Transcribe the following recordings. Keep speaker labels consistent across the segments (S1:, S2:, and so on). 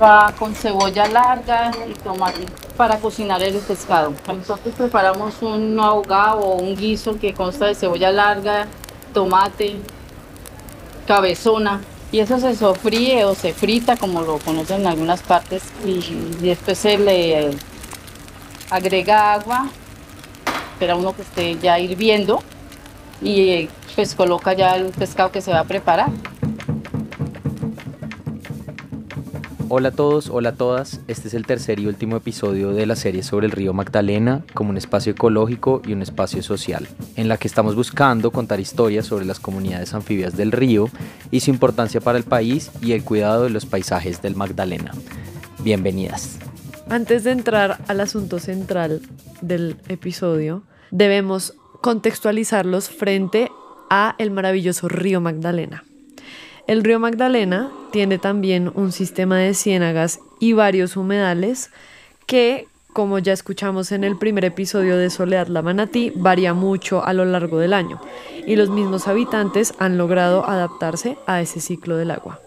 S1: va con cebolla larga y tomate para cocinar el pescado. Nosotros preparamos un ahogado o un guiso que consta de cebolla larga, tomate, cabezona y eso se sofríe o se frita como lo conocen en algunas partes y, después se le agrega agua, espera uno que esté ya hirviendo y pues coloca ya el pescado que se va a preparar.
S2: Hola a todos, hola a todas. Este es el tercer y último episodio de la serie sobre el río Magdalena como un espacio ecológico y un espacio social, en la que estamos buscando contar historias sobre las comunidades anfibias del río y su importancia para el país y el cuidado de los paisajes del Magdalena. Bienvenidas.
S3: Antes de entrar al asunto central del episodio, debemos contextualizarlos frente a el maravilloso río Magdalena. El río Magdalena tiene también un sistema de ciénagas y varios humedales que, como ya escuchamos en el primer episodio de Soledad la Manatí, varía mucho a lo largo del año y los mismos habitantes han logrado adaptarse a ese ciclo del agua.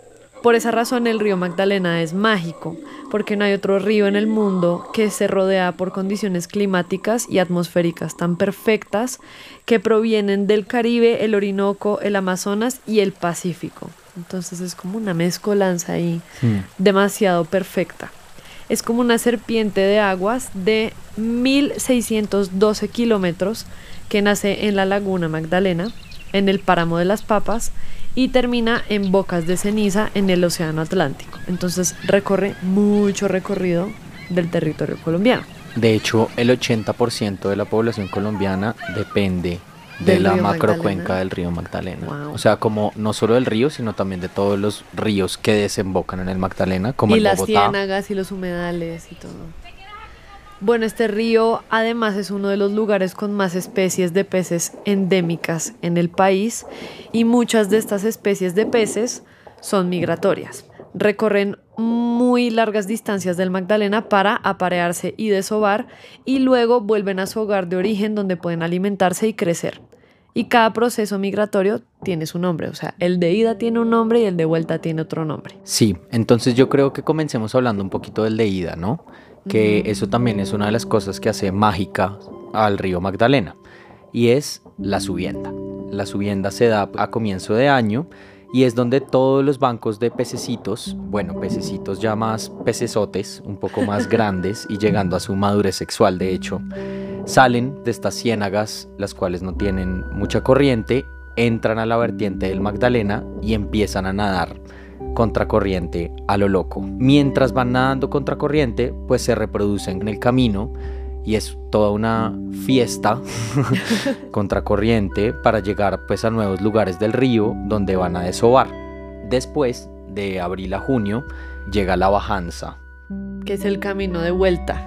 S3: Por esa razón el río Magdalena es mágico, porque no hay otro río en el mundo que se rodea por condiciones climáticas y atmosféricas tan perfectas que provienen del Caribe, el Orinoco, el Amazonas y el Pacífico. Entonces es como una mezcolanza ahí hmm. demasiado perfecta. Es como una serpiente de aguas de 1612 kilómetros que nace en la laguna Magdalena, en el páramo de las Papas y termina en Bocas de Ceniza en el Océano Atlántico. Entonces recorre mucho recorrido del territorio colombiano.
S2: De hecho, el 80% de la población colombiana depende de la macrocuenca del río Magdalena. O sea, como no solo del río, sino también de todos los ríos que desembocan en el Magdalena, como
S3: y
S2: el
S3: las ciénagas y los humedales y todo. Bueno, este río además es uno de los lugares con más especies de peces endémicas en el país y muchas de estas especies de peces son migratorias. Recorren muy largas distancias del Magdalena para aparearse y desovar y luego vuelven a su hogar de origen donde pueden alimentarse y crecer. Y cada proceso migratorio tiene su nombre, o sea, el de ida tiene un nombre y el de vuelta tiene otro nombre.
S2: Sí, entonces yo creo que comencemos hablando un poquito del de ida, ¿no? que eso también es una de las cosas que hace mágica al río Magdalena, y es la subienda. La subienda se da a comienzo de año y es donde todos los bancos de pececitos, bueno, pececitos ya más pecesotes, un poco más grandes y llegando a su madurez sexual de hecho, salen de estas ciénagas, las cuales no tienen mucha corriente, entran a la vertiente del Magdalena y empiezan a nadar contracorriente a lo loco. Mientras van nadando contracorriente, pues se reproducen en el camino y es toda una fiesta contracorriente para llegar pues a nuevos lugares del río donde van a desovar. Después de abril a junio llega la bajanza.
S3: Que es el camino de vuelta.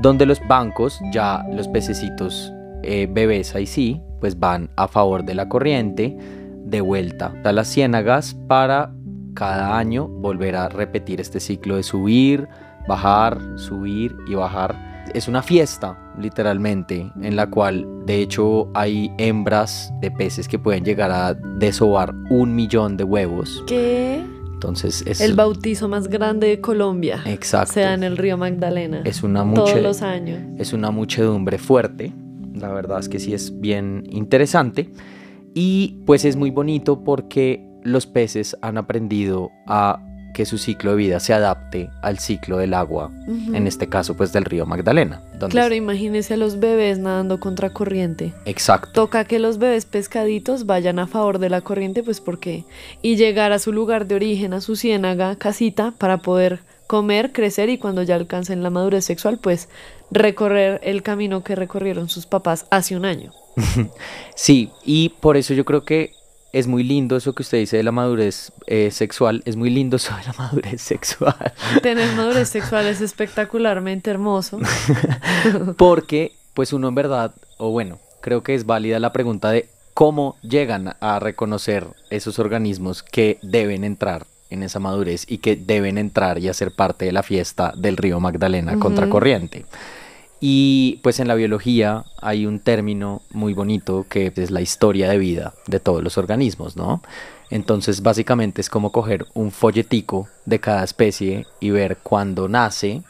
S2: Donde los bancos, ya los pececitos eh, bebés ahí sí, pues van a favor de la corriente de vuelta a las ciénagas para cada año volver a repetir este ciclo de subir, bajar, subir y bajar. Es una fiesta, literalmente, en la cual de hecho hay hembras de peces que pueden llegar a desovar un millón de huevos.
S3: ¿Qué?
S2: Entonces es
S3: el bautizo más grande de Colombia.
S2: Exacto.
S3: Se da en el río Magdalena.
S2: Es una
S3: todos los años.
S2: Es una muchedumbre fuerte. La verdad es que sí es bien interesante. Y pues es muy bonito porque los peces han aprendido a que su ciclo de vida se adapte al ciclo del agua, en este caso pues del río Magdalena.
S3: Claro, imagínese a los bebés nadando contra corriente.
S2: Exacto.
S3: Toca que los bebés pescaditos vayan a favor de la corriente, pues porque y llegar a su lugar de origen, a su ciénaga, casita, para poder comer, crecer y cuando ya alcancen la madurez sexual, pues recorrer el camino que recorrieron sus papás hace un año.
S2: sí, y por eso yo creo que es muy lindo eso que usted dice de la madurez eh, sexual, es muy lindo eso de la madurez sexual.
S3: Tener madurez sexual es espectacularmente hermoso.
S2: Porque, pues uno en verdad, o bueno, creo que es válida la pregunta de cómo llegan a reconocer esos organismos que deben entrar en esa madurez y que deben entrar y hacer parte de la fiesta del río Magdalena contracorriente. Y pues en la biología hay un término muy bonito que es la historia de vida de todos los organismos, ¿no? Entonces básicamente es como coger un folletico de cada especie y ver cuándo nace,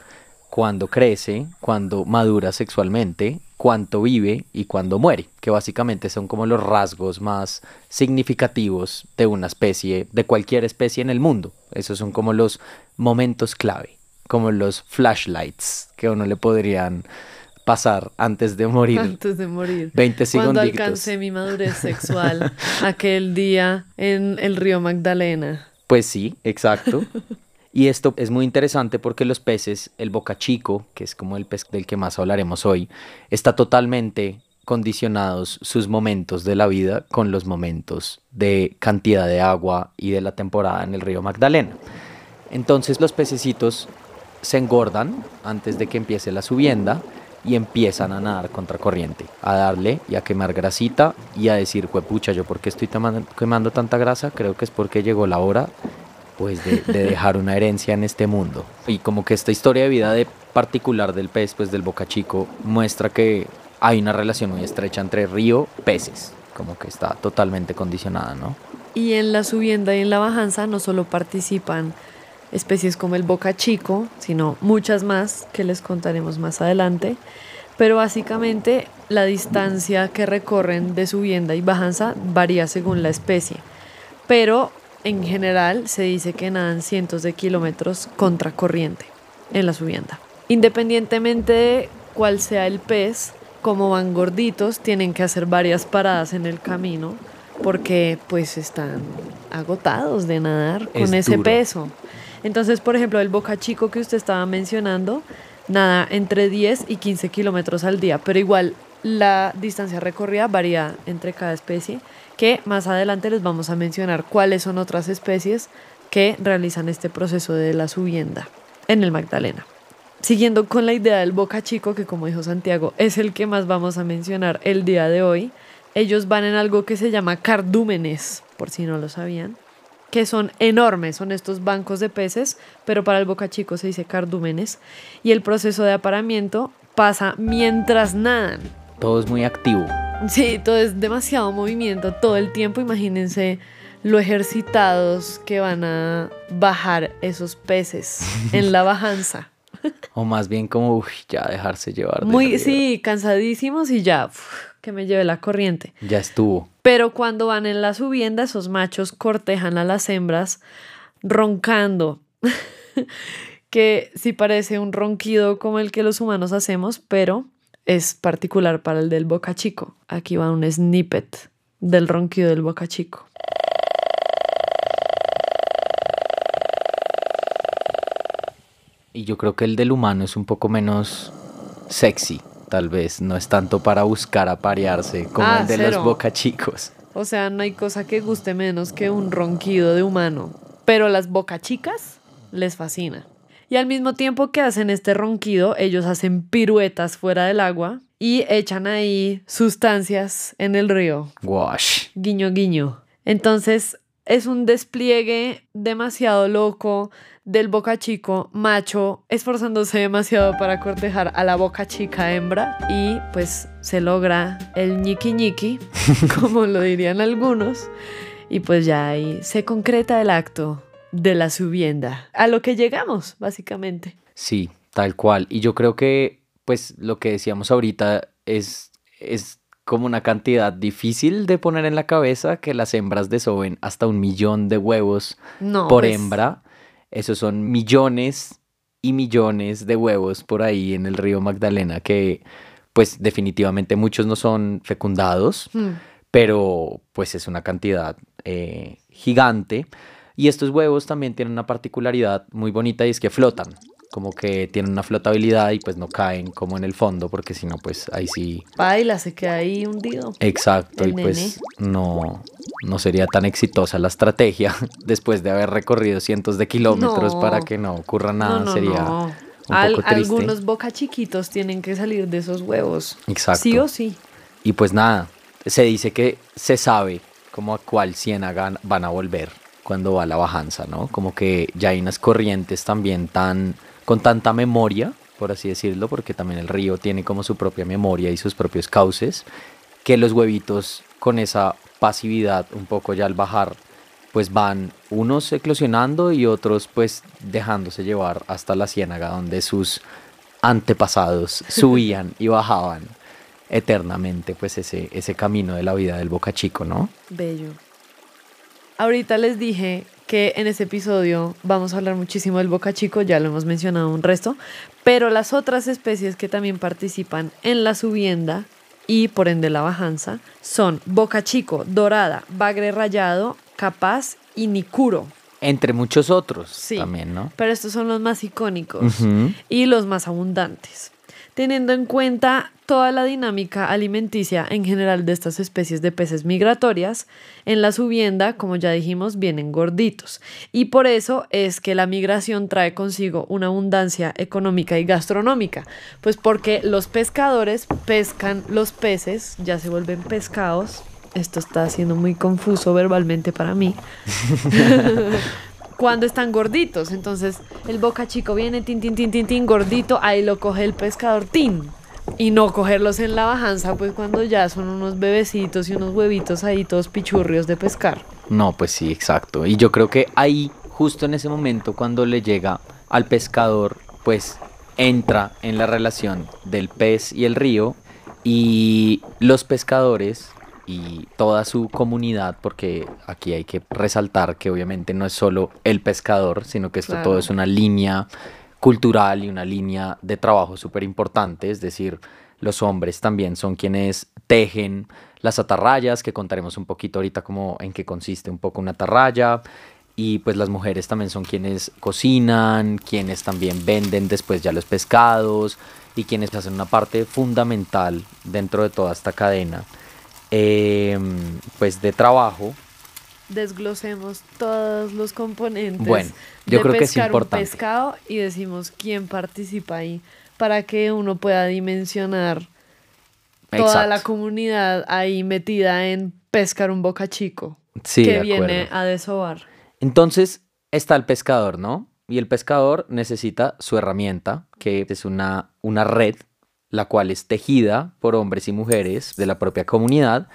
S2: cuándo crece, cuándo madura sexualmente, cuánto vive y cuándo muere, que básicamente son como los rasgos más significativos de una especie, de cualquier especie en el mundo. Esos son como los momentos clave, como los flashlights que a uno le podrían pasar antes de morir.
S3: Antes de morir.
S2: 20 segundos.
S3: Cuando alcancé mi madurez sexual aquel día en el río Magdalena.
S2: Pues sí, exacto. Y esto es muy interesante porque los peces, el bocachico, que es como el pez del que más hablaremos hoy, está totalmente condicionados sus momentos de la vida con los momentos de cantidad de agua y de la temporada en el río Magdalena. Entonces los pececitos se engordan antes de que empiece la subienda y empiezan a nadar contracorriente, a darle y a quemar grasita y a decir, pucha, yo por qué estoy quemando tanta grasa, creo que es porque llegó la hora pues de, dejar una herencia en este mundo. Y como que esta historia de vida particular del pez, pues del Boca Chico, muestra que hay una relación muy estrecha entre río, peces, como que está totalmente condicionada, ¿no?
S3: Y en la subienda y en la bajanza no solo participan especies como el boca chico, sino muchas más que les contaremos más adelante. Pero básicamente la distancia que recorren de subienda y bajanza varía según la especie. Pero en general se dice que nadan cientos de kilómetros contracorriente en la subienda. Independientemente de cuál sea el pez, como van gorditos, tienen que hacer varias paradas en el camino porque pues están agotados de nadar con ese peso. Entonces, por ejemplo, el Boca Chico que usted estaba mencionando, nada entre 10 y 15 kilómetros al día, pero igual la distancia recorrida varía entre cada especie, que más adelante les vamos a mencionar cuáles son otras especies que realizan este proceso de la subienda en el Magdalena. Siguiendo con la idea del Boca Chico, que como dijo Santiago, es el que más vamos a mencionar el día de hoy, ellos van en algo que se llama cardúmenes, por si no lo sabían que son enormes, son estos bancos de peces, pero para el boca chico se dice cardúmenes, y el proceso de aparamiento pasa mientras nadan.
S2: Todo es muy activo.
S3: Sí, todo es demasiado movimiento todo el tiempo, imagínense lo ejercitados que van a bajar esos peces en la bajanza.
S2: O más bien como ya dejarse llevar.
S3: Muy, sí, cansadísimos y ya que me lleve la corriente.
S2: Ya estuvo.
S3: Pero cuando van en la subienda, esos machos cortejan a las hembras roncando. que sí parece un ronquido como el que los humanos hacemos, pero es particular para el del boca chico. Aquí va un snippet del ronquido del boca chico.
S2: Y yo creo que el del humano es un poco menos sexy tal vez. No es tanto para buscar aparearse como ah, el de los boca chicos.
S3: O sea, no hay cosa que guste menos que un ronquido de humano. Pero las boca chicas les fascina. Y al mismo tiempo que hacen este ronquido, ellos hacen piruetas fuera del agua y echan ahí sustancias en el río.
S2: Wash.
S3: Guiño, guiño. Entonces es un despliegue demasiado loco del boca chico macho esforzándose demasiado para cortejar a la boca chica hembra y pues se logra el ñiqui ñiqui, como lo dirían algunos, y pues ya ahí se concreta el acto de la subienda, a lo que llegamos básicamente.
S2: Sí, tal cual. Y yo creo que pues lo que decíamos ahorita es, es como una cantidad difícil de poner en la cabeza que las hembras desoben hasta un millón de huevos por pues, hembra esos son millones y millones de huevos por ahí en el río Magdalena que pues definitivamente muchos no son fecundados, hmm. pero pues es una cantidad eh, gigante. Y estos huevos también tienen una particularidad muy bonita y es que flotan como que tienen una flotabilidad y pues no caen como en el fondo porque si no pues ahí sí
S3: baila se queda ahí hundido.
S2: Exacto y pues no no sería tan exitosa la estrategia después de haber recorrido cientos de kilómetros para que no ocurra nada sería un poco triste.
S3: algunos boca chiquitos tienen que salir de esos huevos. Exacto. Sí o sí.
S2: Y pues nada se dice que se sabe como a cuál ciénaga van a volver cuando va la bajanza, ¿no? Como que ya hay unas corrientes también tan con tanta memoria por así decirlo, porque también el río tiene como su propia memoria y sus propios cauces, que los huevitos con esa pasividad un poco ya al bajar, pues van unos eclosionando y otros pues dejándose llevar hasta la ciénaga donde sus antepasados subían y bajaban eternamente pues ese, ese camino de la vida del Boca Chico, ¿no?
S3: Bello. Ahorita les dije que en este episodio vamos a hablar muchísimo del boca chico, ya lo hemos mencionado un resto, pero las otras especies que también participan en la subienda y por ende la bajanza son boca chico, dorada, bagre rayado, capaz y nicuro.
S2: Entre muchos otros
S3: Sí,
S2: también, ¿no?
S3: Pero estos son los más icónicos y los más abundantes. Teniendo en cuenta toda la dinámica alimenticia en general de estas especies de peces migratorias, en la subienda, como ya dijimos, vienen gorditos. Y por eso es que la migración trae consigo una abundancia económica y gastronómica. Pues porque los pescadores pescan los peces, ya se vuelven pescados. Esto está siendo muy confuso verbalmente para mí cuando están gorditos. Entonces, el boca chico viene, tin, tin, tin, tin, tin, gordito, ahí lo coge el pescador, tin. Y no cogerlos en la bajanza, pues cuando ya son unos bebecitos y unos huevitos ahí todos pichurrios de pescar.
S2: No, pues sí, exacto. Y yo creo que ahí, justo en ese momento, cuando le llega al pescador, pues entra en la relación del pez y el río y los pescadores y toda su comunidad, porque aquí hay que resaltar que obviamente no es solo el pescador, sino que esto
S3: Claro.
S2: todo es una línea cultural y una línea de trabajo súper importante, es decir, los hombres también son quienes tejen las atarrayas, que contaremos un poquito ahorita como en qué consiste un poco una atarraya, y pues las mujeres también son quienes cocinan, quienes también venden después ya los pescados y quienes hacen una parte fundamental dentro de toda esta cadena eh, pues de trabajo
S3: Desglosemos todos los componentes.
S2: Bueno, yo
S3: de
S2: creo que es
S3: pescar un
S2: importante.
S3: pescado y decimos quién participa ahí para que uno pueda dimensionar toda la comunidad ahí metida en pescar un boca chico
S2: Sí,
S3: que viene a desovar.
S2: Entonces está el pescador, ¿no? Y el pescador necesita su herramienta, que es una, una red, la cual es tejida por hombres y mujeres de la propia comunidad.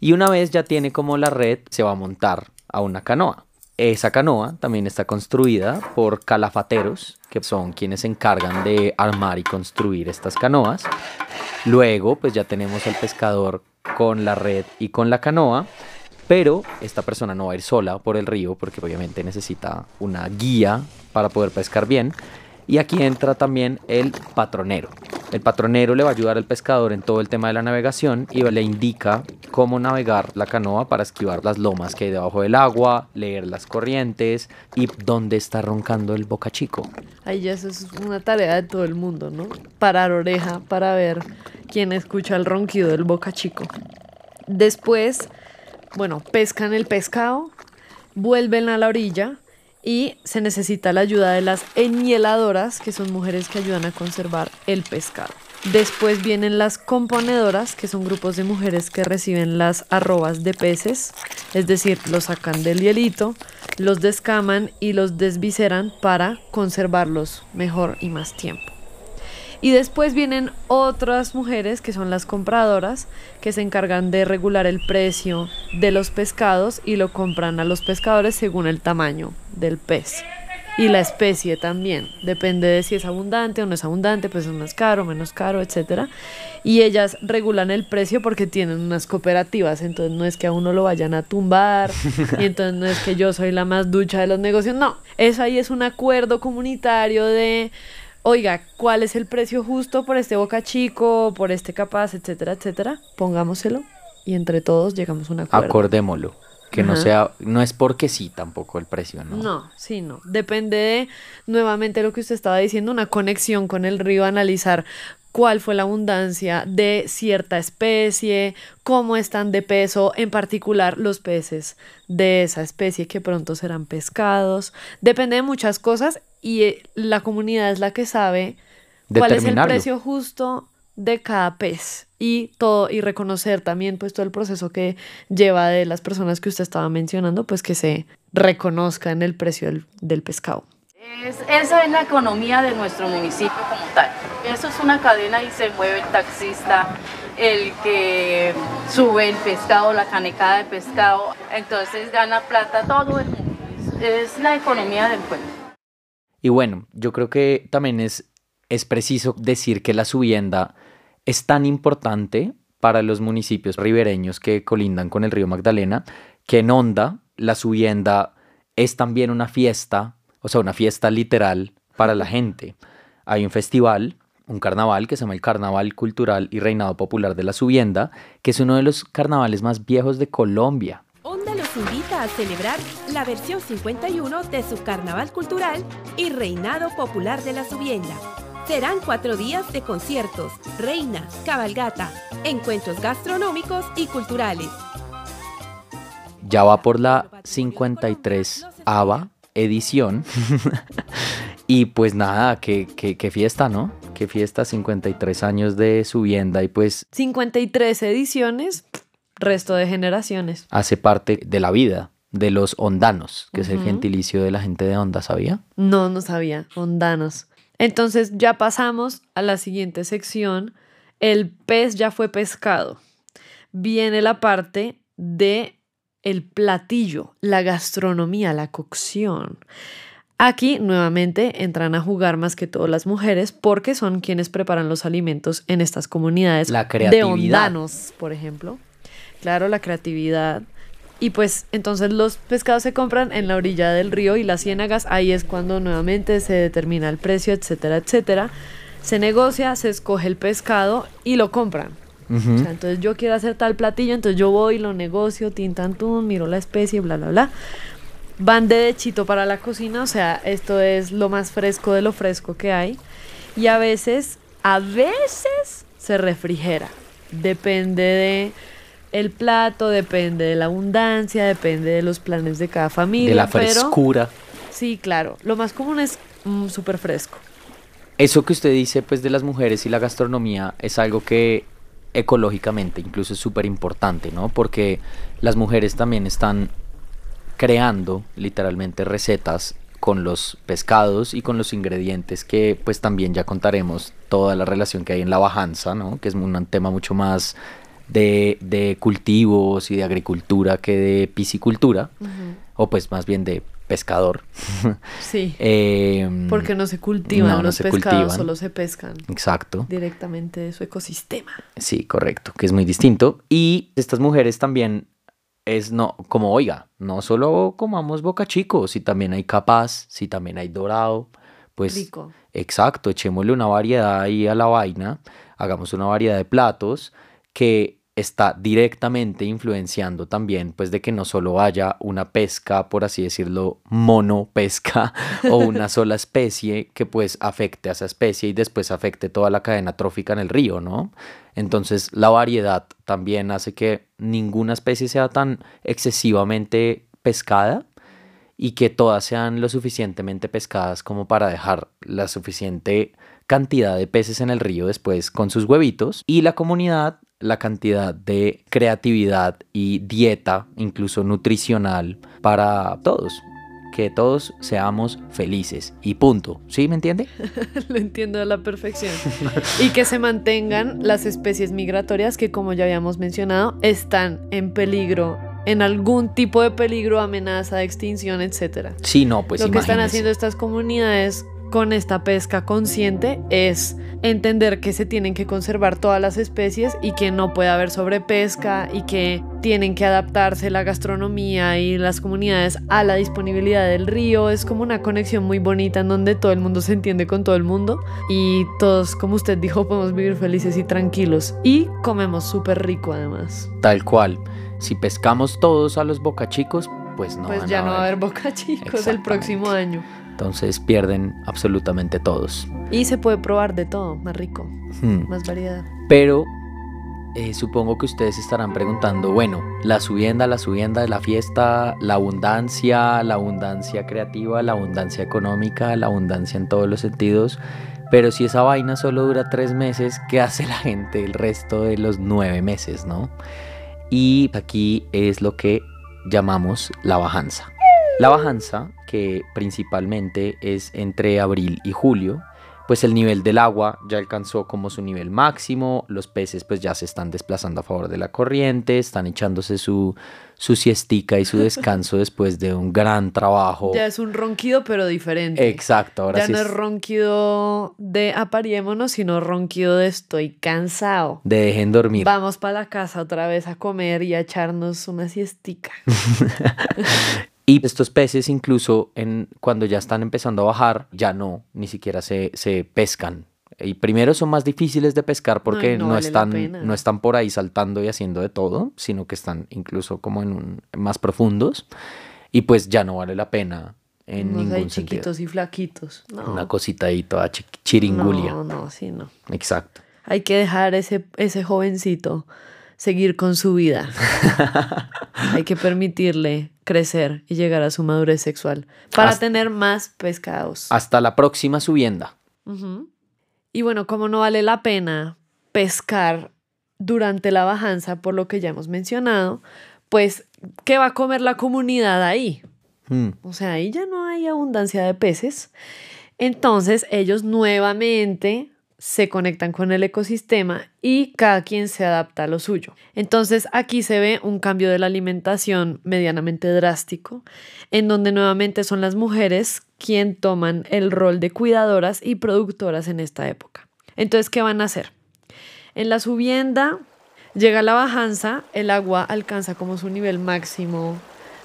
S2: Y una vez ya tiene como la red, se va a montar a una canoa. Esa canoa también está construida por calafateros, que son quienes se encargan de armar y construir estas canoas. Luego, pues ya tenemos al pescador con la red y con la canoa. Pero esta persona no va a ir sola por el río porque obviamente necesita una guía para poder pescar bien. Y aquí entra también el patronero. El patronero le va a ayudar al pescador en todo el tema de la navegación y le indica cómo navegar la canoa para esquivar las lomas que hay debajo del agua, leer las corrientes y dónde está roncando el boca chico.
S3: Ahí ya eso es una tarea de todo el mundo, ¿no? Parar oreja para ver quién escucha el ronquido del boca chico. Después, bueno, pescan el pescado, vuelven a la orilla y se necesita la ayuda de las enhieladoras, que son mujeres que ayudan a conservar el pescado. Después vienen las componedoras, que son grupos de mujeres que reciben las arrobas de peces, es decir, los sacan del hielito, los descaman y los desviseran para conservarlos mejor y más tiempo. Y después vienen otras mujeres que son las compradoras, que se encargan de regular el precio de los pescados y lo compran a los pescadores según el tamaño del pez. Y la especie también, depende de si es abundante o no es abundante, pues es más caro, menos caro, etc. Y ellas regulan el precio porque tienen unas cooperativas, entonces no es que a uno lo vayan a tumbar, y entonces no es que yo soy la más ducha de los negocios, no, eso ahí es un acuerdo comunitario de oiga, ¿cuál es el precio justo por este boca chico, por este capaz, etcétera, etcétera? Pongámoselo y entre todos llegamos a un acuerdo.
S2: Acordémoslo. Que no sea, no es porque sí tampoco el precio, ¿no?
S3: No, sí, no. Depende de, nuevamente, lo que usted estaba diciendo, una conexión con el río, analizar cuál fue la abundancia de cierta especie, cómo están de peso, en particular los peces de esa especie que pronto serán pescados. Depende de muchas cosas y eh, la comunidad es la que sabe cuál es el precio justo de cada pez y todo y reconocer también pues todo el proceso que lleva de las personas que usted estaba mencionando pues que se reconozca en el precio del, del pescado.
S1: Es, esa es la economía de nuestro municipio como tal. Eso es una cadena y se mueve el taxista, el que sube el pescado, la canecada de pescado, entonces gana plata todo el mundo. Es, la economía del pueblo.
S2: Y bueno, yo creo que también es, es preciso decir que la subienda es tan importante para los municipios ribereños que colindan con el río Magdalena, que en Honda la subienda es también una fiesta, o sea, una fiesta literal para la gente. Hay un festival, un carnaval que se llama el Carnaval Cultural y Reinado Popular de la Subienda, que es uno de los carnavales más viejos de Colombia.
S4: Honda los invita a celebrar la versión 51 de su Carnaval Cultural y Reinado Popular de la Subienda Serán cuatro días de conciertos, reina, cabalgata, encuentros gastronómicos y culturales.
S2: Ya va por la 53 ABA edición. y pues nada, qué, qué, fiesta, ¿no? Qué fiesta, 53 años de subienda y pues...
S3: 53 ediciones, resto de generaciones.
S2: Hace parte de la vida de los ondanos, que es el gentilicio de la gente de Onda, ¿sabía?
S3: No, no sabía, ondanos. Entonces ya pasamos a la siguiente sección. El pez ya fue pescado. Viene la parte de el platillo, la gastronomía, la cocción. Aquí nuevamente entran a jugar más que todo las mujeres porque son quienes preparan los alimentos en estas comunidades
S2: la creatividad.
S3: de ondanos, por ejemplo. Claro, la creatividad, y pues entonces los pescados se compran en la orilla del río y las ciénagas, ahí es cuando nuevamente se determina el precio, etcétera, etcétera. Se negocia, se escoge el pescado y lo compran. O sea, entonces yo quiero hacer tal platillo, entonces yo voy, lo negocio, tintantún, miro la especie, bla, bla, bla. Van de dechito para la cocina, o sea, esto es lo más fresco de lo fresco que hay. Y a veces, a veces se refrigera. Depende de el plato, depende de la abundancia, depende de los planes de cada familia.
S2: De la frescura.
S3: sí, claro. Lo más común es mm, súper fresco.
S2: Eso que usted dice, pues, de las mujeres y la gastronomía es algo que ecológicamente incluso es súper importante, ¿no? Porque las mujeres también están creando literalmente recetas con los pescados y con los ingredientes que pues también ya contaremos toda la relación que hay en la bajanza, ¿no? Que es un tema mucho más de, cultivos y de agricultura que de piscicultura, o pues más bien de pescador.
S3: Sí. Em, porque no se cultivan los pescados, solo se pescan.
S2: Exacto.
S3: Directamente de su ecosistema.
S2: Sí, correcto, que es muy distinto. Y estas mujeres también es no, como oiga, no solo comamos boca chico, si también hay capaz, si también hay dorado, pues
S3: Rico.
S2: exacto, echémosle una variedad ahí a la vaina, hagamos una variedad de platos que está directamente influenciando también pues de que no solo haya una pesca, por así decirlo, monopesca o una sola especie que pues afecte a esa especie y después afecte toda la cadena trófica en el río, ¿no? Entonces la variedad también hace que ninguna especie sea tan excesivamente pescada y que todas sean lo suficientemente pescadas como para dejar la suficiente cantidad de peces en el río después con sus huevitos y la comunidad la cantidad de creatividad y dieta, incluso nutricional, para todos. Que todos seamos felices y punto. ¿Sí me entiende?
S3: Lo entiendo a la perfección. y que se mantengan las especies migratorias que, como ya habíamos mencionado, están en peligro en algún tipo de peligro, amenaza de extinción, etcétera.
S2: Sí, no, pues
S3: Lo que están haciendo estas comunidades con esta pesca consciente es entender que se tienen que conservar todas las especies y que no puede haber sobrepesca y que tienen que adaptarse la gastronomía y las comunidades a la disponibilidad del río. Es como una conexión muy bonita en donde todo el mundo se entiende con todo el mundo y todos, como usted dijo, podemos vivir felices y tranquilos y comemos súper rico además.
S2: Tal cual. Si pescamos todos a los bocachicos, pues no.
S3: Pues ya no va a haber bocachicos el próximo año.
S2: Entonces pierden absolutamente todos.
S3: Y se puede probar de todo, más rico, hmm. más variedad.
S2: Pero eh, supongo que ustedes estarán preguntando, bueno, la subienda, la subienda de la fiesta, la abundancia, la abundancia creativa, la abundancia económica, la abundancia en todos los sentidos. Pero si esa vaina solo dura tres meses, ¿qué hace la gente el resto de los nueve meses, no? Y aquí es lo que llamamos la bajanza. La bajanza, que principalmente es entre abril y julio, pues el nivel del agua ya alcanzó como su nivel máximo, los peces pues ya se están desplazando a favor de la corriente, están echándose su, su siestica y su descanso después de un gran trabajo.
S3: Ya es un ronquido pero diferente.
S2: Exacto, ahora
S3: ya
S2: sí
S3: no
S2: es
S3: es ronquido de apariémonos, sino ronquido de estoy cansado.
S2: de dejen dormir.
S3: Vamos para la casa otra vez a comer y a echarnos una siestica.
S2: Y estos peces incluso en, cuando ya están empezando a bajar, ya no, ni siquiera se, se pescan. Y primero son más difíciles de pescar porque
S3: Ay, no
S2: no,
S3: vale
S2: están, no están por ahí saltando y haciendo de todo, sino que están incluso como en un, más profundos. Y pues ya no vale la pena en
S3: Unos
S2: ningún sentido.
S3: chiquitos y flaquitos. No,
S2: Una cosita ahí toda chi- chiringulia.
S3: no, no, sí, no.
S2: Exacto.
S3: Hay que dejar ese, ese jovencito seguir con su vida. Hay que permitirle crecer y llegar a su madurez sexual para
S2: Hasta-
S3: tener más pescados.
S2: Hasta la próxima subienda.
S3: Y bueno, como no vale la pena pescar durante la bajanza, por lo que ya hemos mencionado, pues, ¿qué va a comer la comunidad ahí?
S2: Mm.
S3: O sea, ahí ya no hay abundancia de peces. Entonces ellos nuevamente se conectan con el ecosistema y cada quien se adapta a lo suyo. Entonces aquí se ve un cambio de la alimentación medianamente drástico, en donde nuevamente son las mujeres quien toman el rol de cuidadoras y productoras en esta época. Entonces, ¿qué van a hacer? En la subienda llega la bajanza, el agua alcanza como su nivel máximo,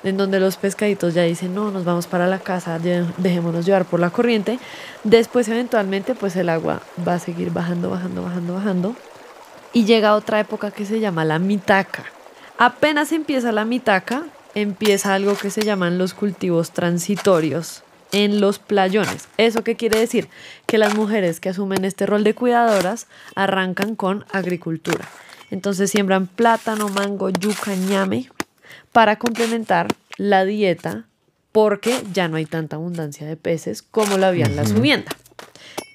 S3: en donde los pescaditos ya dicen, no, nos vamos para la casa, dejémonos llevar por la corriente. Después, eventualmente, pues el agua va a seguir bajando, bajando, bajando, bajando. Y llega otra época que se llama la mitaca. Apenas empieza la mitaca, empieza algo que se llaman los cultivos transitorios en los playones. ¿Eso qué quiere decir? Que las mujeres que asumen este rol de cuidadoras arrancan con agricultura. Entonces siembran plátano, mango, yuca, ñame para complementar la dieta porque ya no hay tanta abundancia de peces como la había en la subienda.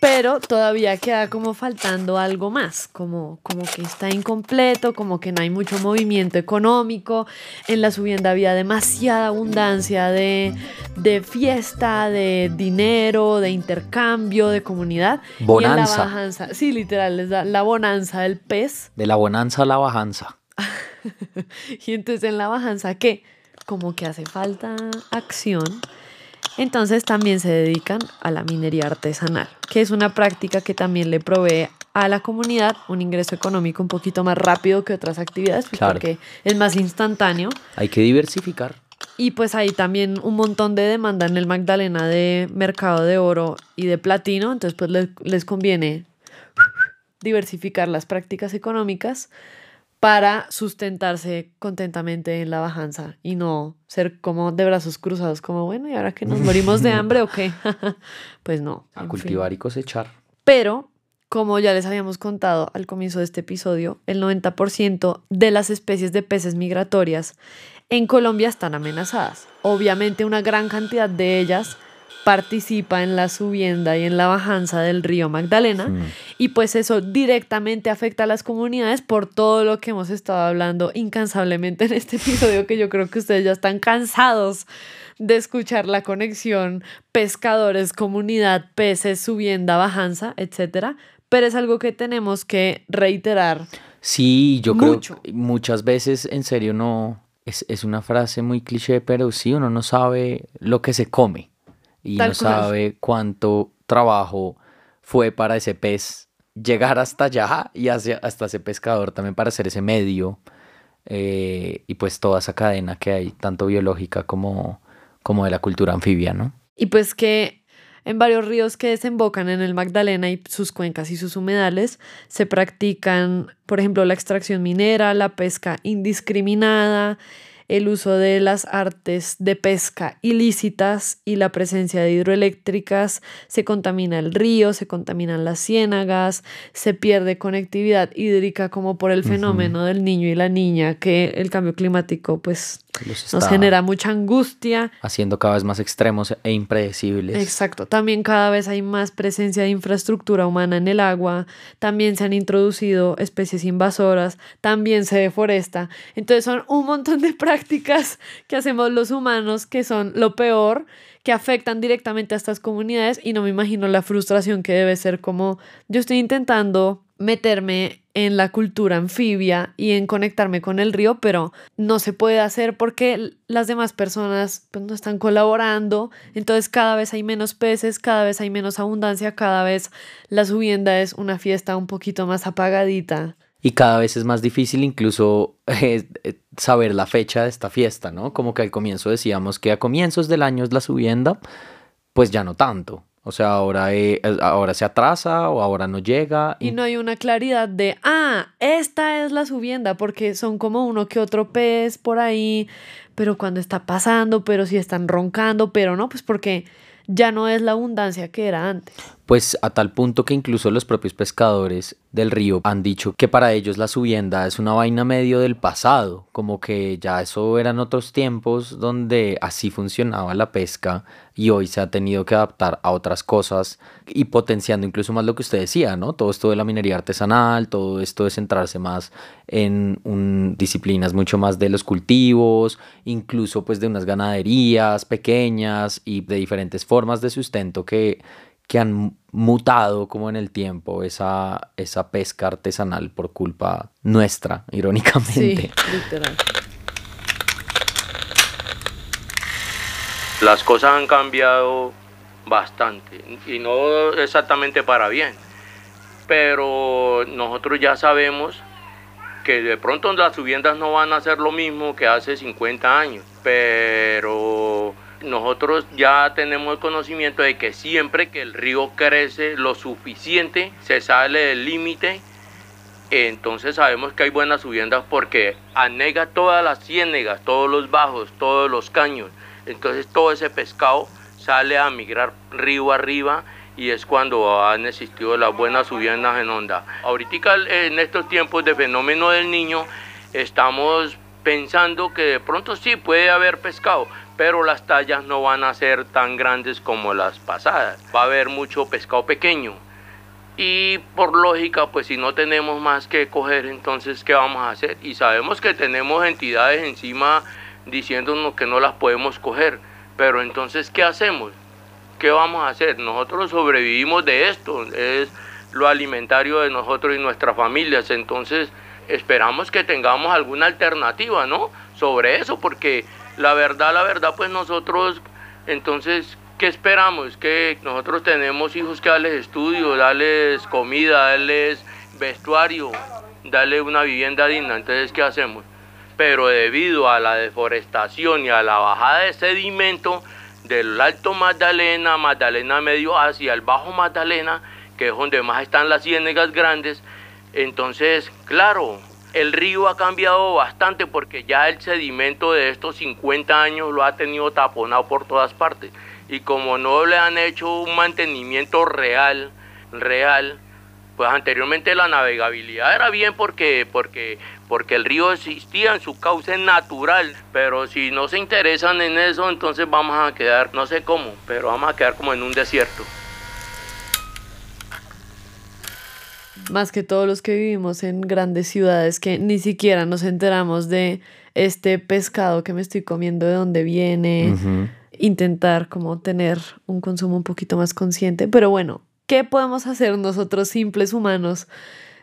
S3: Pero todavía queda como faltando algo más, como, como que está incompleto, como que no hay mucho movimiento económico. En la subienda había demasiada abundancia de, de fiesta, de dinero, de intercambio, de comunidad. Y en la
S2: Bonanza.
S3: bajanza, sí, literal, es la bonanza del pez.
S2: De la bonanza a la bajanza.
S3: Y entonces en la bajanza, ¿qué? Como que hace falta acción. Entonces también se dedican a la minería artesanal, que es una práctica que también le provee a la comunidad un ingreso económico un poquito más rápido que otras actividades, pues,
S2: Claro.
S3: porque es más instantáneo.
S2: Hay que diversificar.
S3: Y pues hay también un montón de demanda en el Magdalena de mercado de oro y de platino, entonces pues les, les conviene diversificar las prácticas económicas para sustentarse contentamente en la bajanza y no ser como de brazos cruzados, como bueno, ¿y ahora que nos morimos de hambre o qué? pues no.
S2: A
S3: fin.
S2: cultivar y cosechar.
S3: Pero, como ya les habíamos contado al comienzo de este episodio, el 90% de las especies de peces migratorias en Colombia están amenazadas. Obviamente una gran cantidad de ellas participa en la subienda y en la bajanza del río Magdalena y pues eso directamente afecta a las comunidades por todo lo que hemos estado hablando incansablemente en este episodio que yo creo que ustedes ya están cansados de escuchar la conexión pescadores, comunidad, peces, subienda, bajanza, etcétera, pero es algo que tenemos que reiterar.
S2: Sí, yo
S3: Mucho.
S2: creo que muchas veces en serio no es, es una frase muy cliché, pero sí uno no sabe lo que se come y
S3: Tal
S2: no
S3: cual.
S2: sabe cuánto trabajo fue para ese pez llegar hasta allá y hacia, hasta ese pescador también para hacer ese medio eh, y pues toda esa cadena que hay, tanto biológica como, como de la cultura anfibia, ¿no?
S3: Y pues que en varios ríos que desembocan en el Magdalena y sus cuencas y sus humedales se practican, por ejemplo, la extracción minera, la pesca indiscriminada, el uso de las artes de pesca ilícitas y la presencia de hidroeléctricas, se contamina el río, se contaminan las ciénagas, se pierde conectividad hídrica como por el fenómeno del niño y la niña que el cambio climático pues Nos genera mucha angustia.
S2: haciendo cada vez más extremos e impredecibles.
S3: Exacto. También cada vez hay más presencia de infraestructura humana en el agua. También se han introducido especies invasoras. También se deforesta. Entonces son un montón de prácticas que hacemos los humanos que son lo peor, que afectan directamente a estas comunidades. Y no me imagino la frustración que debe ser como yo estoy intentando meterme en la cultura anfibia y en conectarme con el río, pero no se puede hacer porque las demás personas pues, no están colaborando, entonces cada vez hay menos peces, cada vez hay menos abundancia, cada vez la subienda es una fiesta un poquito más apagadita.
S2: Y cada vez es más difícil incluso eh, eh, saber la fecha de esta fiesta, ¿no? Como que al comienzo decíamos que a comienzos del año es la subienda, pues ya no tanto. O sea, ahora, eh, ahora se atrasa o ahora no llega.
S3: Y no hay una claridad de, ah, esta es la subienda, porque son como uno que otro pez por ahí, pero cuando está pasando, pero si están roncando, pero no, pues porque ya no es la abundancia que era antes.
S2: Pues a tal punto que incluso los propios pescadores del río han dicho que para ellos la subienda es una vaina medio del pasado, como que ya eso eran otros tiempos donde así funcionaba la pesca y hoy se ha tenido que adaptar a otras cosas y potenciando incluso más lo que usted decía, ¿no? Todo esto de la minería artesanal, todo esto de centrarse más en un, disciplinas mucho más de los cultivos, incluso pues de unas ganaderías pequeñas y de diferentes formas de sustento que que han mutado como en el tiempo esa, esa pesca artesanal por culpa nuestra, irónicamente.
S3: Sí, literal.
S5: Las cosas han cambiado bastante y no exactamente para bien, pero nosotros ya sabemos que de pronto las subiendas no van a ser lo mismo que hace 50 años, pero nosotros ya tenemos conocimiento de que siempre que el río crece lo suficiente, se sale del límite, entonces sabemos que hay buenas subiendas porque anega todas las ciénegas, todos los bajos, todos los caños. Entonces todo ese pescado sale a migrar río arriba y es cuando han existido las buenas subiendas en onda. Ahorita en estos tiempos de fenómeno del niño estamos pensando que de pronto sí puede haber pescado, pero las tallas no van a ser tan grandes como las pasadas. Va a haber mucho pescado pequeño. Y por lógica, pues si no tenemos más que coger, entonces ¿qué vamos a hacer? Y sabemos que tenemos entidades encima diciéndonos que no las podemos coger. Pero entonces, ¿qué hacemos? ¿Qué vamos a hacer? Nosotros sobrevivimos de esto, es lo alimentario de nosotros y nuestras familias. Entonces, esperamos que tengamos alguna alternativa, ¿no? Sobre eso, porque la verdad, la verdad, pues nosotros, entonces, ¿qué esperamos? Que nosotros tenemos hijos que darles estudio, darles comida, darles vestuario, darles una vivienda digna. Entonces, ¿qué hacemos? Pero debido a la deforestación y a la bajada de sedimento del Alto Magdalena, Magdalena medio hacia el Bajo Magdalena, que es donde más están las ciénegas grandes, entonces, claro, el río ha cambiado bastante porque ya el sedimento de estos 50 años lo ha tenido taponado por todas partes. Y como no le han hecho un mantenimiento real, real, pues anteriormente la navegabilidad era bien porque, porque, porque el río existía en su cauce natural, pero si no se interesan en eso, entonces vamos a quedar, no sé cómo, pero vamos a quedar como en un desierto.
S3: Más que todos los que vivimos en grandes ciudades que ni siquiera nos enteramos de este pescado que me estoy comiendo, de dónde viene, intentar como tener un consumo un poquito más consciente. Pero bueno, ¿qué podemos hacer nosotros simples humanos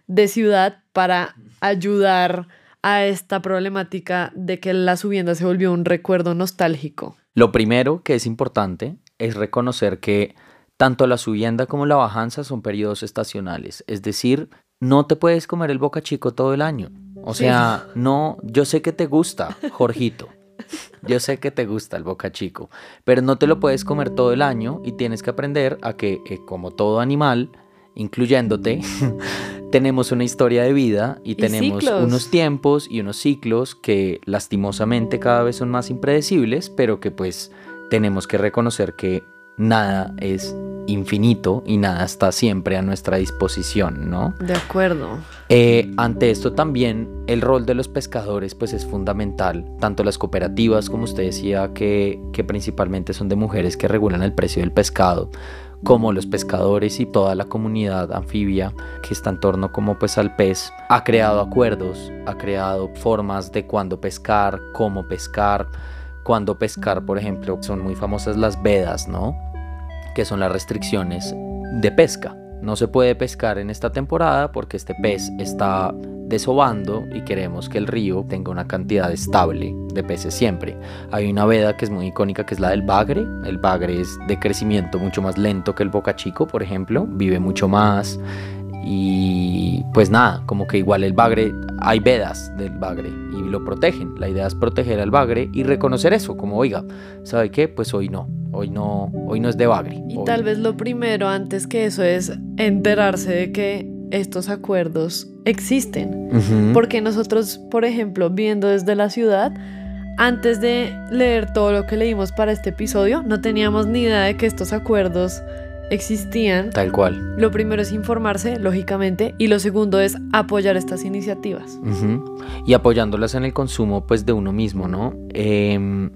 S3: de ciudad para ayudar a esta problemática de que la subienda se volvió un recuerdo nostálgico?
S2: Lo primero que es importante es reconocer que tanto la subienda como la bajanza son periodos estacionales, es decir, no te puedes comer el boca chico todo el año. O sea, no, yo sé que te gusta, Jorgito. Yo sé que te gusta el boca chico, pero no te lo puedes comer todo el año y tienes que aprender a que, eh, como todo animal, incluyéndote, tenemos una historia de vida y, tenemos unos tiempos y unos ciclos que lastimosamente cada vez son más impredecibles, pero que pues tenemos que reconocer que nada es infinito y nada está siempre a nuestra disposición, ¿no?
S3: De acuerdo.
S2: Eh, ante esto también el rol de los pescadores pues es fundamental, tanto las cooperativas como usted decía que, que principalmente son de mujeres que regulan el precio del pescado, como los pescadores y toda la comunidad anfibia que está en torno como pues al pez, ha creado acuerdos, ha creado formas de cuándo pescar, cómo pescar, cuándo pescar, por ejemplo, son muy famosas las vedas, ¿no? Que son las restricciones de pesca. No se puede pescar en esta temporada porque este pez está desobando y queremos que el río tenga una cantidad estable de peces siempre. Hay una veda que es muy icónica que es la del bagre. El bagre es de crecimiento mucho más lento que el boca chico, por ejemplo. Vive mucho más. Y pues nada, como que igual el bagre, hay vedas del bagre y lo protegen. La idea es proteger al bagre y reconocer eso, como oiga, ¿sabe qué? Pues hoy no, hoy no, hoy no es de bagre.
S3: Y
S2: Hoy-
S3: tal vez lo primero antes que eso es enterarse de que estos acuerdos existen. Porque nosotros, por ejemplo, viendo desde la ciudad, antes de leer todo lo que leímos para este episodio, no teníamos ni idea de que estos acuerdos existían.
S2: Tal cual.
S3: Lo primero es informarse, lógicamente, y lo segundo es apoyar estas iniciativas.
S2: Y apoyándolas en el consumo pues de uno mismo, ¿no? Em,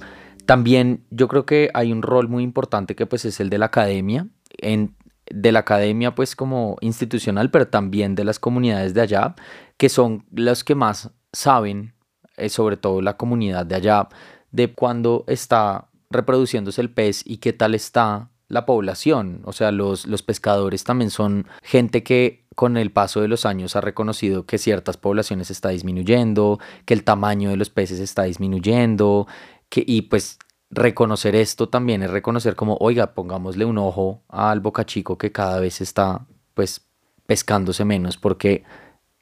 S2: también yo creo que hay un rol muy importante que pues es el de la academia, en, de la academia pues como institucional, pero también de las comunidades de allá, que son los que más saben, eh, sobre todo la comunidad de allá, de cuándo está reproduciéndose el pez y qué tal está la población. O sea, los, los pescadores también son gente que con el paso de los años ha reconocido que ciertas poblaciones está disminuyendo, que el tamaño de los peces está disminuyendo, que, y pues reconocer esto también es reconocer como, oiga, pongámosle un ojo al boca chico que cada vez está pues pescándose menos porque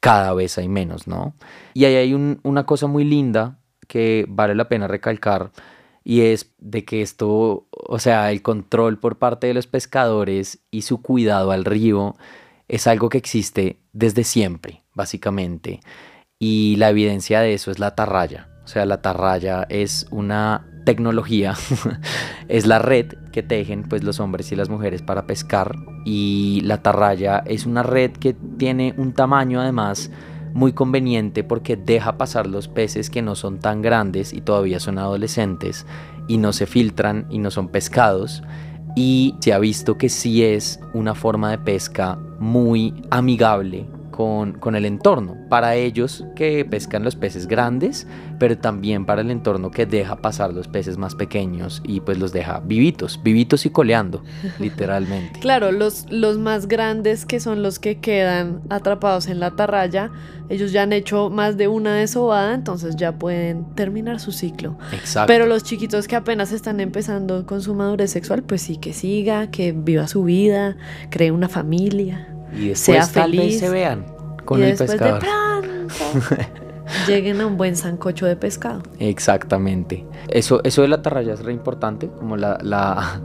S2: cada vez hay menos, ¿no? Y ahí hay un- una cosa muy linda que vale la pena recalcar y es de que esto, o sea, el control por parte de los pescadores y su cuidado al río es algo que existe desde siempre, básicamente. Y la evidencia de eso es la atarraya. O sea, la atarraya es una tecnología, es la red que tejen pues los hombres y las mujeres para pescar y la atarraya es una red que tiene un tamaño además muy conveniente porque deja pasar los peces que no son tan grandes y todavía son adolescentes y no se filtran y no son pescados. Y se ha visto que sí es una forma de pesca muy amigable con, con el entorno. Para ellos que pescan los peces grandes, pero también para el entorno que deja pasar los peces más pequeños y pues los deja vivitos, vivitos y coleando, literalmente.
S3: Claro, los, los más grandes que son los que quedan atrapados en la atarraya, ellos ya han hecho más de una desobada, entonces ya pueden terminar su ciclo.
S2: Exacto.
S3: Pero los chiquitos que apenas están empezando con su madurez sexual, pues sí, que siga, que viva su vida, cree una familia.
S2: Y después
S3: sea
S2: tal vez se vean con
S3: y
S2: el
S3: después
S2: pescador.
S3: de pronto lleguen a un buen sancocho de pescado.
S2: Exactamente. Eso, eso de la atarraya es re importante, como la, la,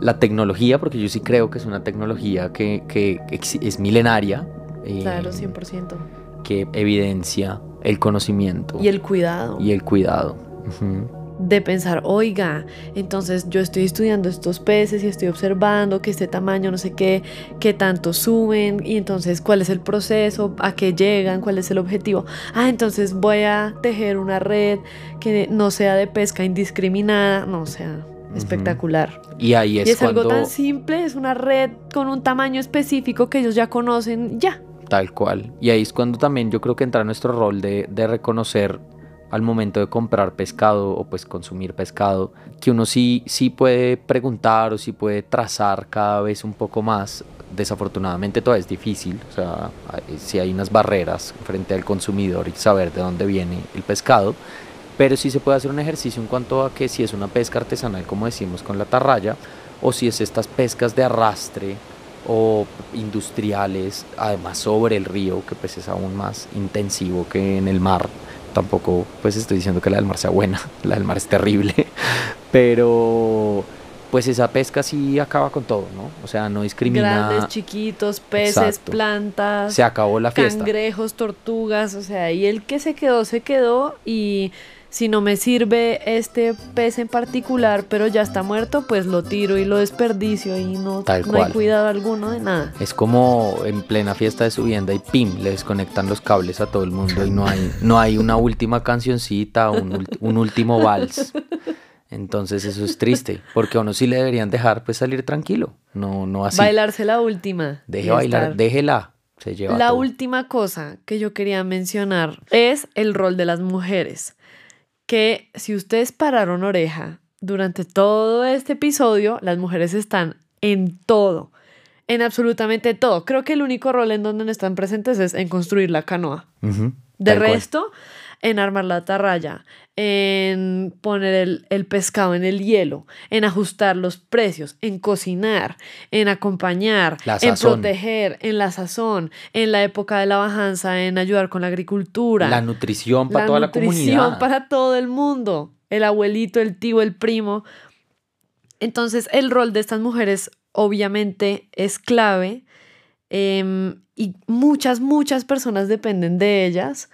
S2: la tecnología, porque yo sí creo que es una tecnología que, que es milenaria. eh,
S3: Claro, 100%.
S2: Que evidencia el conocimiento
S3: Y el cuidado.
S2: y el cuidado. Ujú.
S3: De pensar, oiga, entonces yo estoy estudiando estos peces y estoy observando que este tamaño, no sé qué, qué tanto suben y entonces cuál es el proceso, a qué llegan, cuál es el objetivo. Ah, entonces voy a tejer una red que no sea de pesca indiscriminada, no, o sea, espectacular.
S2: Y ahí es,
S3: y es
S2: cuando,
S3: algo tan simple, es una red con un tamaño específico que ellos ya conocen, ya.
S2: tal cual. Y ahí es cuando también yo creo que entra nuestro rol de, de reconocer al momento de comprar pescado o pues consumir pescado, que uno sí, sí puede preguntar o sí puede trazar cada vez un poco más. Desafortunadamente todavía es difícil, o sea, sí hay unas barreras frente al consumidor y saber de dónde viene el pescado, pero sí se puede hacer un ejercicio en cuanto a que si es una pesca artesanal, como decimos con la tarraya, o si es estas pescas de arrastre o industriales, además sobre el río, que pues es aún más intensivo que en el mar. Tampoco pues estoy diciendo que la del mar sea buena, la del mar es terrible, pero pues esa pesca sí acaba con todo, ¿no? O sea, no discrimina,
S3: Grandes, chiquitos, peces,
S2: Exacto.
S3: plantas.
S2: se acabó la fiesta.
S3: cangrejos, tortugas, o sea, y el que se quedó, se quedó y si no me sirve este pez en particular, pero ya está muerto, pues lo tiro y lo desperdicio y no,
S2: Tal
S3: no hay cuidado alguno de nada.
S2: Es como en plena fiesta de subienda y pim, le desconectan los cables a todo el mundo y no hay, no hay una última cancioncita, un, un último vals. Entonces eso es triste, porque a uno sí le deberían dejar pues salir tranquilo, no, no así.
S3: Bailarse la última.
S2: Deje bailar,
S3: estar-
S2: déjela, se lleva
S3: La
S2: todo.
S3: última cosa que yo quería mencionar es el rol de las mujeres. Que si ustedes pararon oreja durante todo este episodio, las mujeres están en todo, en absolutamente todo. Creo que el único rol en donde no están presentes es en construir la canoa. De
S2: tal cual.
S3: En armar la atarraya, en poner el, el pescado en el hielo, en ajustar los precios, en cocinar, en acompañar,
S2: La
S3: en proteger, en la sazón, en la época de la bajanza, en ayudar con la agricultura.
S2: La nutrición para toda la
S3: nutrición
S2: comunidad.
S3: para todo el mundo. El abuelito, el tío, el primo. Entonces, el rol de estas mujeres obviamente es clave em, y muchas, muchas personas dependen de ellas,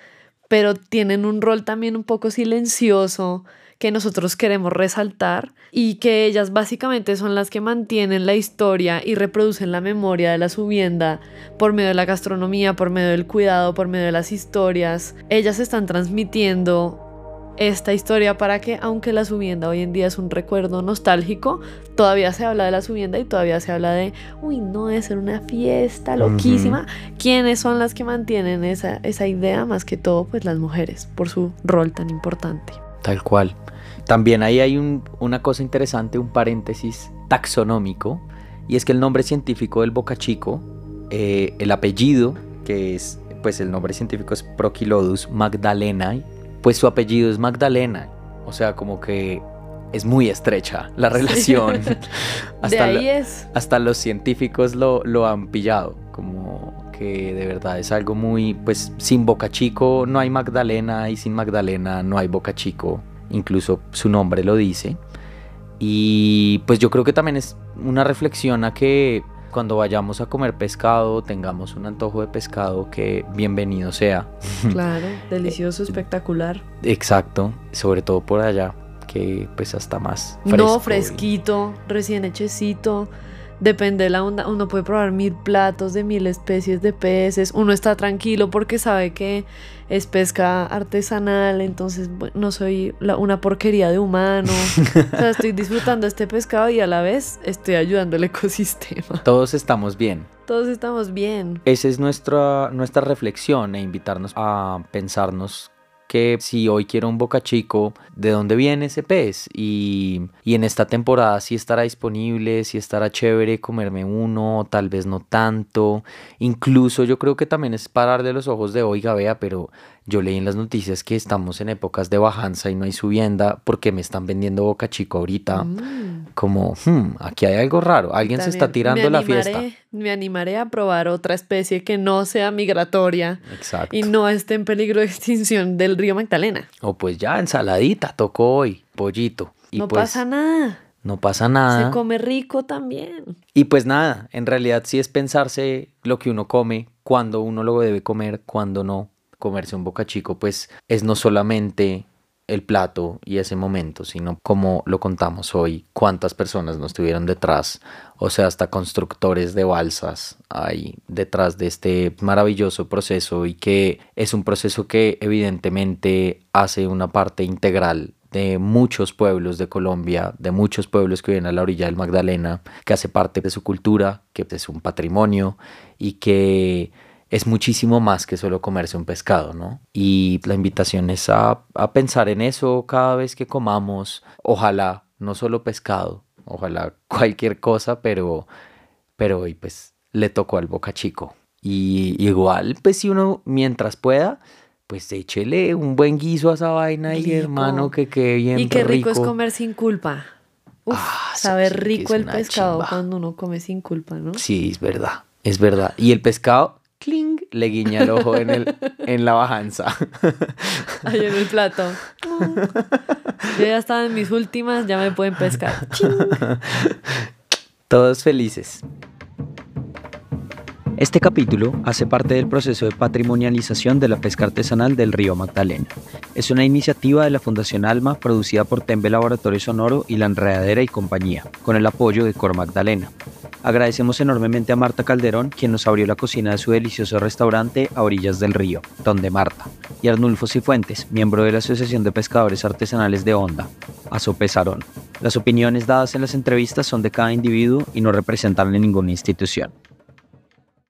S3: pero tienen un rol también un poco silencioso que nosotros queremos resaltar y que ellas básicamente son las que mantienen la historia y reproducen la memoria de la subienda por medio de la gastronomía, por medio del cuidado, por medio de las historias. Ellas están transmitiendo esta historia para que, aunque la subienda hoy en día es un recuerdo nostálgico, todavía se habla de la subienda y todavía se habla de, uy, no, debe ser una fiesta loquísima. ¿Quiénes son las que mantienen esa, esa idea? Más que todo, pues las mujeres, por su rol tan importante.
S2: Tal cual. También ahí hay un- una cosa interesante, un paréntesis taxonómico, y es que el nombre científico del bocachico, eh, el apellido, que es, pues el nombre científico es Prochilodus magdalenae, pues su apellido es Magdalena. O sea, como que es muy estrecha la relación. hasta,
S3: ahí es.
S2: hasta los científicos lo, lo han pillado, como que de verdad es algo muy, pues sin Boca Chico no hay Magdalena y sin Magdalena no hay Boca Chico, incluso su nombre lo dice. Y pues yo creo que también es una reflexión a que cuando vayamos a comer pescado, tengamos un antojo de pescado, que bienvenido sea.
S3: Claro, delicioso, espectacular.
S2: Exacto, sobre todo por allá, que pues hasta más fresco.
S3: no,
S2: y-
S3: fresquito, recién hechecito. Depende de la onda. Uno puede probar mil platos de mil especies de peces. Uno está tranquilo porque sabe que es pesca artesanal. Entonces bueno, no soy la- una porquería de humano. o sea, estoy disfrutando este pescado y a la vez estoy ayudando al ecosistema.
S2: Todos estamos bien.
S3: Todos estamos bien.
S2: Esa es nuestra, nuestra reflexión e invitarnos a pensarnos que si hoy quiero un boca chico, ¿de dónde viene ese pez? Y, y en esta temporada si estará disponible, si estará chévere comerme uno, tal vez no tanto. Incluso yo creo que también es parar de los ojos de, oiga, vea, pero yo leí en las noticias que estamos en épocas de bajanza y no hay subienda porque me están vendiendo boca chico ahorita.
S3: Mm.
S2: Como, hmm, aquí hay algo raro, alguien se está tirando la fiesta.
S3: Me animaré a probar otra especie que no sea migratoria
S2: Exacto.
S3: y no esté en peligro de extinción del río Magdalena.
S2: O pues ya, ensaladita, tocó hoy, pollito. Y
S3: no
S2: pues
S3: pasa nada.
S2: no pasa nada.
S3: Se come rico también.
S2: Y pues nada, en realidad sí es pensarse lo que uno come, cuando uno lo debe comer, cuando no. Comerse un boca chico, pues es no solamente el plato y ese momento, sino como lo contamos hoy, cuántas personas no estuvieron detrás, o sea, hasta constructores de balsas hay detrás de este maravilloso proceso y que es un proceso que evidentemente hace una parte integral de muchos pueblos de Colombia, de muchos pueblos que viven a la orilla del Magdalena, que hace parte de su cultura, que es un patrimonio y que es muchísimo más que solo comerse un pescado, ¿no? Y la invitación es a, a pensar en eso cada vez que comamos, ojalá no solo pescado, ojalá cualquier cosa, pero, pero hoy pues le tocó al boca chico. Y igual, pues si uno mientras pueda, pues échele un buen guiso a esa vaina y hermano que quede bien
S3: y qué rico, es comer sin culpa. Uf,
S2: Ah, eso
S3: sabe
S2: sí que
S3: rico el pescado
S2: chimba.
S3: cuando uno come sin culpa, ¿no?
S2: Sí, es verdad, es verdad. Y el pescado, cling, le guiña el ojo en, el, en la bajanza.
S3: Ahí en el plato. Yo ya estaba en mis últimas, ya me pueden pescar. Ching.
S2: Todos felices.
S6: Este capítulo hace parte del proceso de patrimonialización de la pesca artesanal del río Magdalena. Es una iniciativa de la Fundación Alma producida por Tembe Laboratorio Sonoro y La Enredadera y Compañía, con el apoyo de Cor Magdalena. Agradecemos enormemente a Marta Calderón, quien nos abrió la cocina de su delicioso restaurante a orillas del río, donde Marta, y Arnulfo Cifuentes, miembro de la Asociación de Pescadores Artesanales de Honda, Pesarón. Las opiniones dadas en las entrevistas son de cada individuo y no representan a ninguna institución.